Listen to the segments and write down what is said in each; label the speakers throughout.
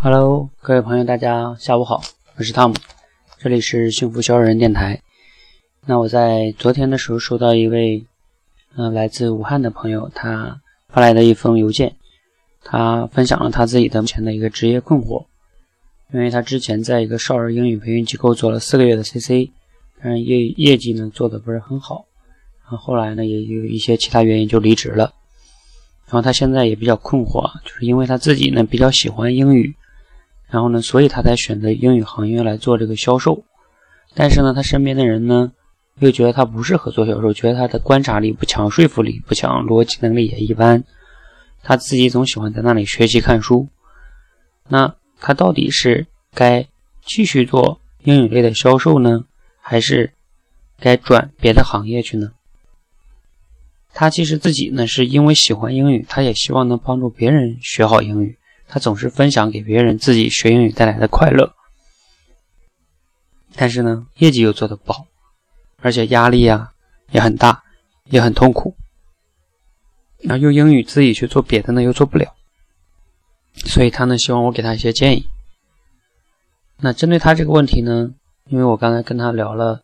Speaker 1: Hello，各位朋友，大家下午好，我是汤姆，这里是幸福小人电台。那我在昨天的时候收到一位，嗯，来自武汉的朋友他发来的一封邮件，他分享了他自己的目前的一个职业困惑，因为他之前在一个少儿英语培训机构做了四个月的 CC，但是业业绩呢做的不是很好，然后后来呢也有一些其他原因就离职了，然后他现在也比较困惑，就是因为他自己呢比较喜欢英语。然后呢，所以他才选择英语行业来做这个销售。但是呢，他身边的人呢，又觉得他不适合做销售，觉得他的观察力不强，说服力不强，逻辑能力也一般。他自己总喜欢在那里学习看书。那他到底是该继续做英语类的销售呢，还是该转别的行业去呢？他其实自己呢，是因为喜欢英语，他也希望能帮助别人学好英语。他总是分享给别人自己学英语带来的快乐，但是呢，业绩又做得不好，而且压力呀也很大，也很痛苦。然后用英语自己去做别的呢，又做不了，所以他呢希望我给他一些建议。那针对他这个问题呢，因为我刚才跟他聊了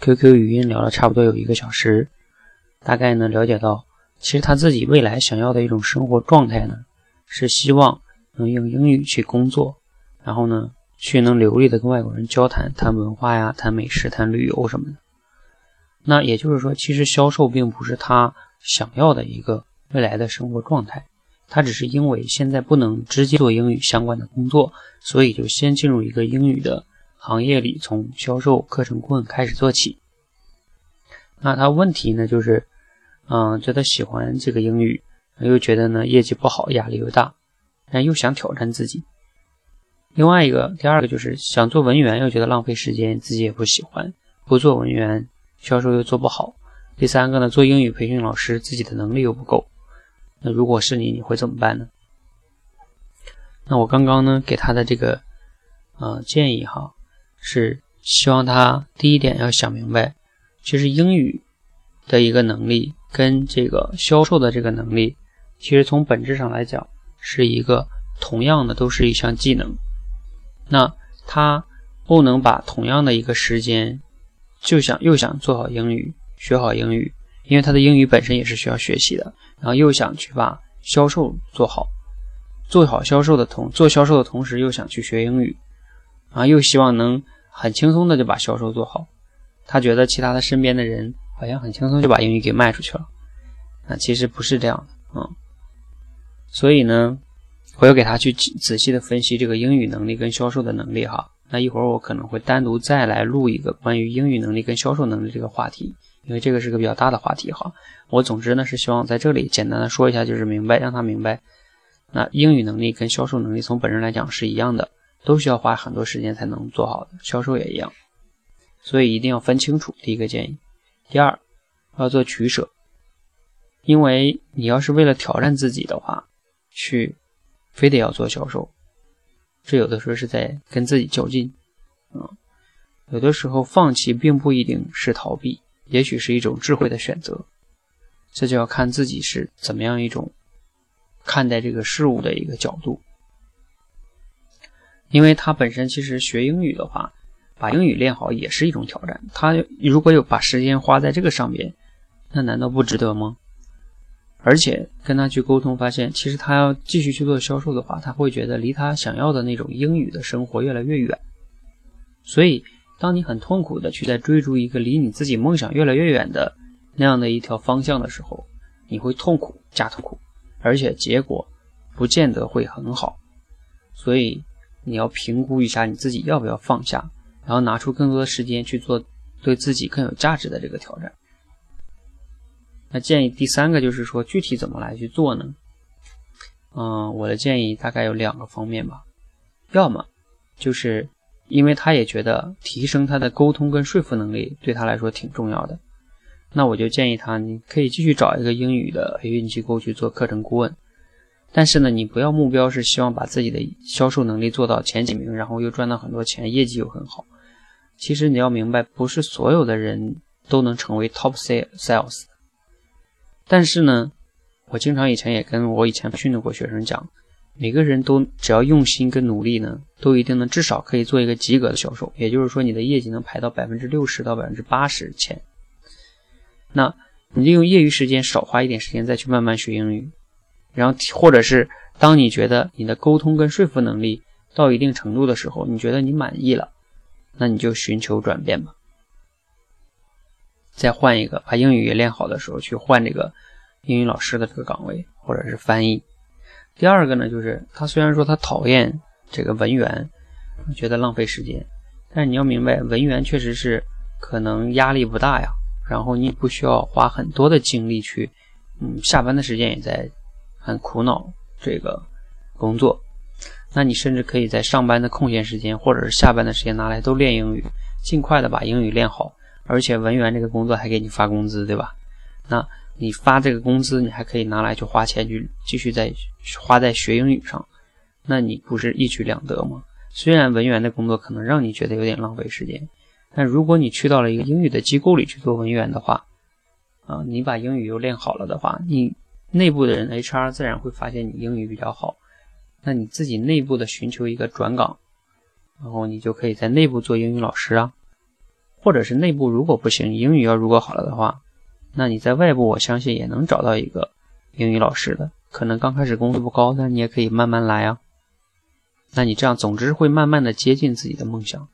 Speaker 1: QQ 语音，聊了差不多有一个小时，大概呢了解到，其实他自己未来想要的一种生活状态呢，是希望。能用英语去工作，然后呢，去能流利的跟外国人交谈，谈文化呀，谈美食，谈旅游什么的。那也就是说，其实销售并不是他想要的一个未来的生活状态，他只是因为现在不能直接做英语相关的工作，所以就先进入一个英语的行业里，从销售、课程顾问开始做起。那他问题呢，就是，嗯，觉得喜欢这个英语，又觉得呢业绩不好，压力又大。但又想挑战自己。另外一个，第二个就是想做文员，又觉得浪费时间，自己也不喜欢；不做文员，销售又做不好。第三个呢，做英语培训老师，自己的能力又不够。那如果是你，你会怎么办呢？那我刚刚呢给他的这个呃建议哈，是希望他第一点要想明白，其实英语的一个能力跟这个销售的这个能力，其实从本质上来讲。是一个同样的，都是一项技能。那他不能把同样的一个时间，就想又想做好英语，学好英语，因为他的英语本身也是需要学习的。然后又想去把销售做好，做好销售的同做销售的同时，又想去学英语，啊，又希望能很轻松的就把销售做好。他觉得其他的身边的人好像很轻松就把英语给卖出去了，啊，其实不是这样的，嗯。所以呢，我要给他去仔细的分析这个英语能力跟销售的能力哈。那一会儿我可能会单独再来录一个关于英语能力跟销售能力这个话题，因为这个是个比较大的话题哈。我总之呢是希望在这里简单的说一下，就是明白让他明白，那英语能力跟销售能力从本身来讲是一样的，都需要花很多时间才能做好的，销售也一样。所以一定要分清楚，第一个建议。第二，要做取舍，因为你要是为了挑战自己的话。去，非得要做销售，这有的时候是在跟自己较劲，啊，有的时候放弃并不一定是逃避，也许是一种智慧的选择，这就要看自己是怎么样一种看待这个事物的一个角度。因为他本身其实学英语的话，把英语练好也是一种挑战，他如果有把时间花在这个上面，那难道不值得吗？而且跟他去沟通，发现其实他要继续去做销售的话，他会觉得离他想要的那种英语的生活越来越远。所以，当你很痛苦的去在追逐一个离你自己梦想越来越远的那样的一条方向的时候，你会痛苦加痛苦，而且结果不见得会很好。所以，你要评估一下你自己要不要放下，然后拿出更多的时间去做对自己更有价值的这个挑战。那建议第三个就是说，具体怎么来去做呢？嗯，我的建议大概有两个方面吧。要么就是因为他也觉得提升他的沟通跟说服能力对他来说挺重要的，那我就建议他，你可以继续找一个英语的培训机构去做课程顾问。但是呢，你不要目标是希望把自己的销售能力做到前几名，然后又赚到很多钱，业绩又很好。其实你要明白，不是所有的人都能成为 top sales。但是呢，我经常以前也跟我以前训练过学生讲，每个人都只要用心跟努力呢，都一定能至少可以做一个及格的销售。也就是说，你的业绩能排到百分之六十到百分之八十前。那你利用业余时间少花一点时间再去慢慢学英语，然后或者是当你觉得你的沟通跟说服能力到一定程度的时候，你觉得你满意了，那你就寻求转变吧。再换一个，把英语也练好的时候，去换这个英语老师的这个岗位，或者是翻译。第二个呢，就是他虽然说他讨厌这个文员，觉得浪费时间，但是你要明白，文员确实是可能压力不大呀。然后你不需要花很多的精力去，嗯，下班的时间也在很苦恼这个工作。那你甚至可以在上班的空闲时间，或者是下班的时间拿来都练英语，尽快的把英语练好。而且文员这个工作还给你发工资，对吧？那你发这个工资，你还可以拿来去花钱去继续在花在学英语上，那你不是一举两得吗？虽然文员的工作可能让你觉得有点浪费时间，但如果你去到了一个英语的机构里去做文员的话，啊，你把英语又练好了的话，你内部的人 HR 自然会发现你英语比较好，那你自己内部的寻求一个转岗，然后你就可以在内部做英语老师啊。或者是内部如果不行，英语要如果好了的话，那你在外部我相信也能找到一个英语老师的。可能刚开始工资不高，但你也可以慢慢来啊。那你这样，总之会慢慢的接近自己的梦想。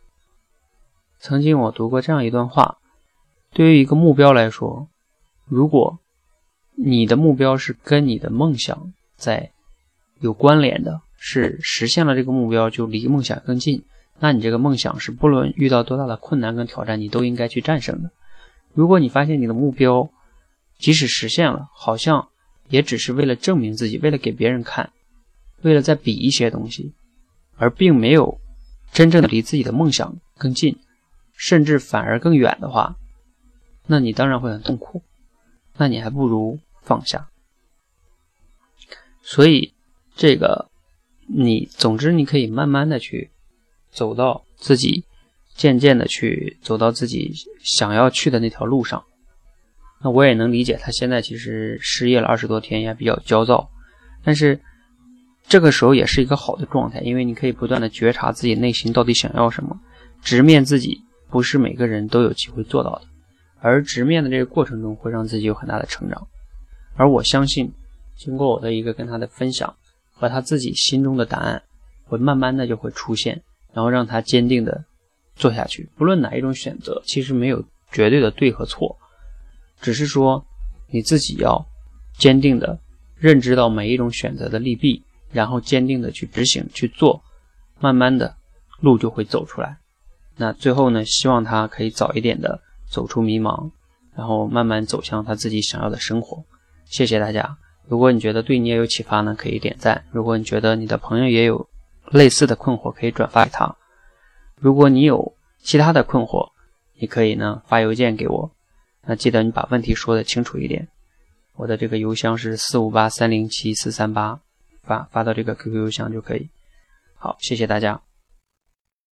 Speaker 1: 曾经我读过这样一段话：，对于一个目标来说，如果你的目标是跟你的梦想在有关联的，是实现了这个目标就离梦想更近。那你这个梦想是不论遇到多大的困难跟挑战，你都应该去战胜的。如果你发现你的目标即使实现了，好像也只是为了证明自己，为了给别人看，为了再比一些东西，而并没有真正的离自己的梦想更近，甚至反而更远的话，那你当然会很痛苦。那你还不如放下。所以，这个你，总之你可以慢慢的去。走到自己渐渐的去走到自己想要去的那条路上，那我也能理解他现在其实失业了二十多天也比较焦躁，但是这个时候也是一个好的状态，因为你可以不断的觉察自己内心到底想要什么，直面自己不是每个人都有机会做到的，而直面的这个过程中会让自己有很大的成长，而我相信经过我的一个跟他的分享和他自己心中的答案，会慢慢的就会出现。然后让他坚定的做下去，不论哪一种选择，其实没有绝对的对和错，只是说你自己要坚定的认知到每一种选择的利弊，然后坚定的去执行去做，慢慢的路就会走出来。那最后呢，希望他可以早一点的走出迷茫，然后慢慢走向他自己想要的生活。谢谢大家。如果你觉得对你也有启发呢，可以点赞。如果你觉得你的朋友也有。类似的困惑可以转发给他。如果你有其他的困惑，你可以呢发邮件给我。那记得你把问题说的清楚一点。我的这个邮箱是四五八三零七四三八，发发到这个 QQ 邮箱就可以。好，谢谢大家。